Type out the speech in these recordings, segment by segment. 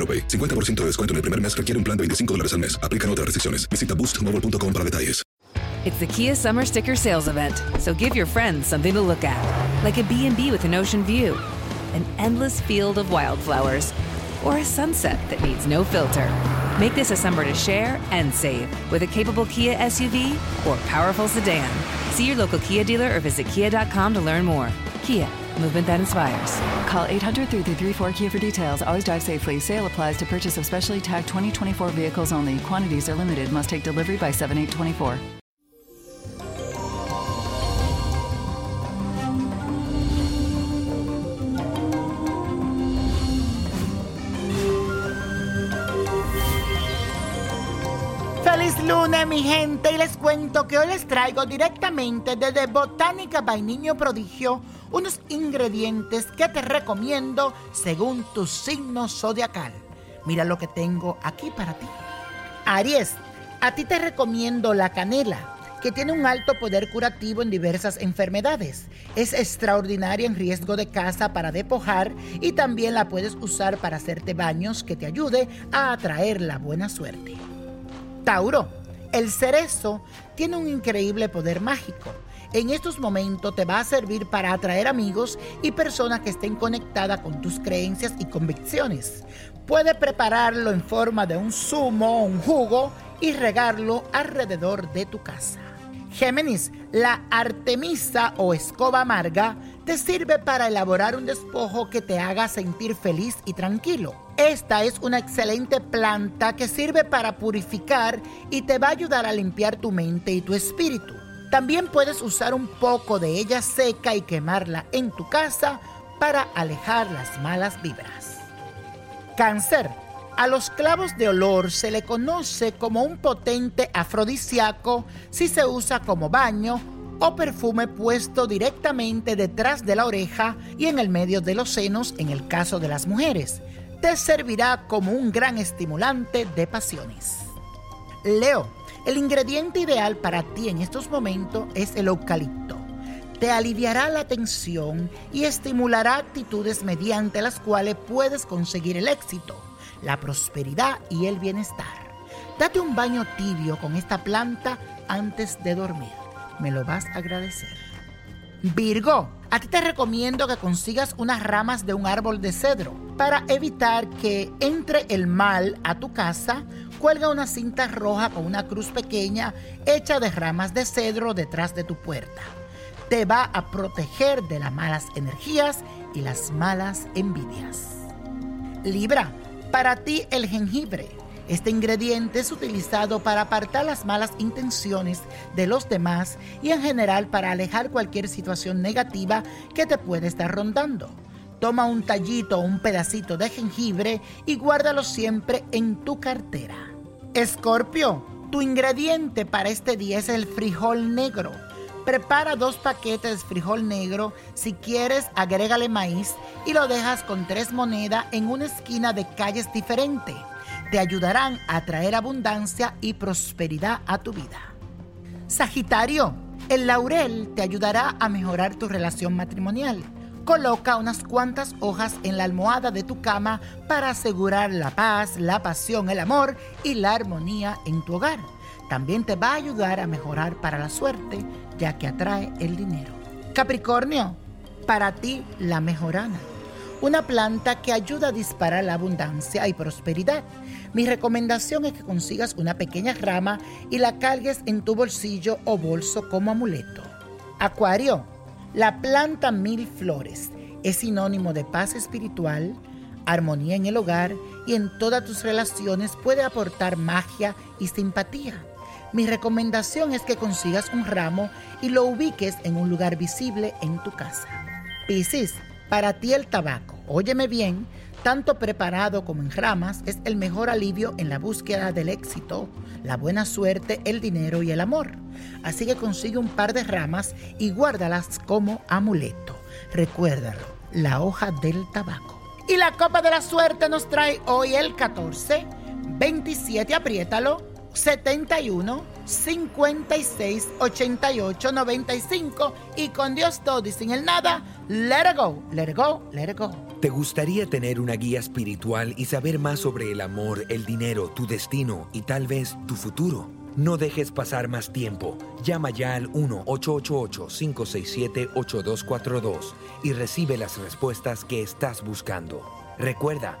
AroPay. 50% de descuento en el primer mes requiere un plan de 25 dólares al mes. Aplican otras restricciones. Visita boostmobile.com para detalles. It's the Kia Summer Sticker Sales Event, so give your friends something to look at, like a B&B with an ocean view, an endless field of wildflowers, or a sunset that needs no filter. Make this a summer to share and save with a capable Kia SUV or powerful sedan. See your local Kia dealer or visit kia.com to learn more. Kia, movement that inspires. Call 800 334 Kia for details. Always drive safely. Sale applies to purchase of specially tagged 2024 vehicles only. Quantities are limited. Must take delivery by 7824. Feliz lunes, mi gente, y les cuento que hoy les traigo directamente desde Botánica by Niño Prodigio unos ingredientes que te recomiendo según tu signo zodiacal. Mira lo que tengo aquí para ti. Aries, a ti te recomiendo la canela, que tiene un alto poder curativo en diversas enfermedades. Es extraordinaria en riesgo de casa para despojar y también la puedes usar para hacerte baños que te ayude a atraer la buena suerte. Tauro, el cerezo tiene un increíble poder mágico. En estos momentos te va a servir para atraer amigos y personas que estén conectadas con tus creencias y convicciones. Puedes prepararlo en forma de un zumo o un jugo y regarlo alrededor de tu casa. Géminis, la artemisa o escoba amarga te sirve para elaborar un despojo que te haga sentir feliz y tranquilo. Esta es una excelente planta que sirve para purificar y te va a ayudar a limpiar tu mente y tu espíritu. También puedes usar un poco de ella seca y quemarla en tu casa para alejar las malas vibras. Cáncer. A los clavos de olor se le conoce como un potente afrodisíaco si se usa como baño o perfume puesto directamente detrás de la oreja y en el medio de los senos en el caso de las mujeres. Te servirá como un gran estimulante de pasiones. Leo, el ingrediente ideal para ti en estos momentos es el eucalipto. Te aliviará la tensión y estimulará actitudes mediante las cuales puedes conseguir el éxito, la prosperidad y el bienestar. Date un baño tibio con esta planta antes de dormir me lo vas a agradecer. Virgo, a ti te recomiendo que consigas unas ramas de un árbol de cedro. Para evitar que entre el mal a tu casa, cuelga una cinta roja con una cruz pequeña hecha de ramas de cedro detrás de tu puerta. Te va a proteger de las malas energías y las malas envidias. Libra, para ti el jengibre este ingrediente es utilizado para apartar las malas intenciones de los demás y en general para alejar cualquier situación negativa que te puede estar rondando. Toma un tallito o un pedacito de jengibre y guárdalo siempre en tu cartera. Escorpio, tu ingrediente para este día es el frijol negro. Prepara dos paquetes de frijol negro. Si quieres, agrégale maíz y lo dejas con tres monedas en una esquina de calles diferente. te ayudarán a traer abundancia y prosperidad a tu vida. Sagitario, el laurel te ayudará a mejorar tu relación matrimonial. Coloca unas cuantas hojas en la almohada de tu cama para asegurar la paz, la pasión, el amor y la armonía en tu hogar. También te va a ayudar a mejorar para la suerte, ya que atrae el dinero. Capricornio, para ti la mejorana una planta que ayuda a disparar la abundancia y prosperidad. Mi recomendación es que consigas una pequeña rama y la cargues en tu bolsillo o bolso como amuleto. Acuario, la planta mil flores es sinónimo de paz espiritual, armonía en el hogar y en todas tus relaciones puede aportar magia y simpatía. Mi recomendación es que consigas un ramo y lo ubiques en un lugar visible en tu casa. Piscis, para ti el tabaco, óyeme bien, tanto preparado como en ramas, es el mejor alivio en la búsqueda del éxito, la buena suerte, el dinero y el amor. Así que consigue un par de ramas y guárdalas como amuleto. Recuérdalo, la hoja del tabaco. Y la copa de la suerte nos trae hoy el 14, 27, apriétalo, 71 56 88 95 y con Dios todo y sin el nada, let it go, let it go, let it go. ¿Te gustaría tener una guía espiritual y saber más sobre el amor, el dinero, tu destino y tal vez tu futuro? No dejes pasar más tiempo. Llama ya al 1-888-567-8242 y recibe las respuestas que estás buscando. Recuerda,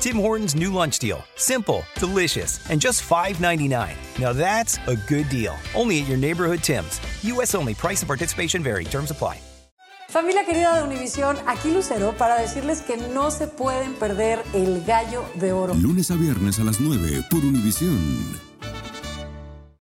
Tim Hortons' new lunch deal. Simple, delicious, and just $5.99. Now that's a good deal. Only at your neighborhood Tim's. U.S. only. Price and participation vary. Terms apply. Familia querida de Univisión, aquí Lucero para decirles que no se pueden perder el gallo de oro. Lunes a viernes a las 9 por Univisión.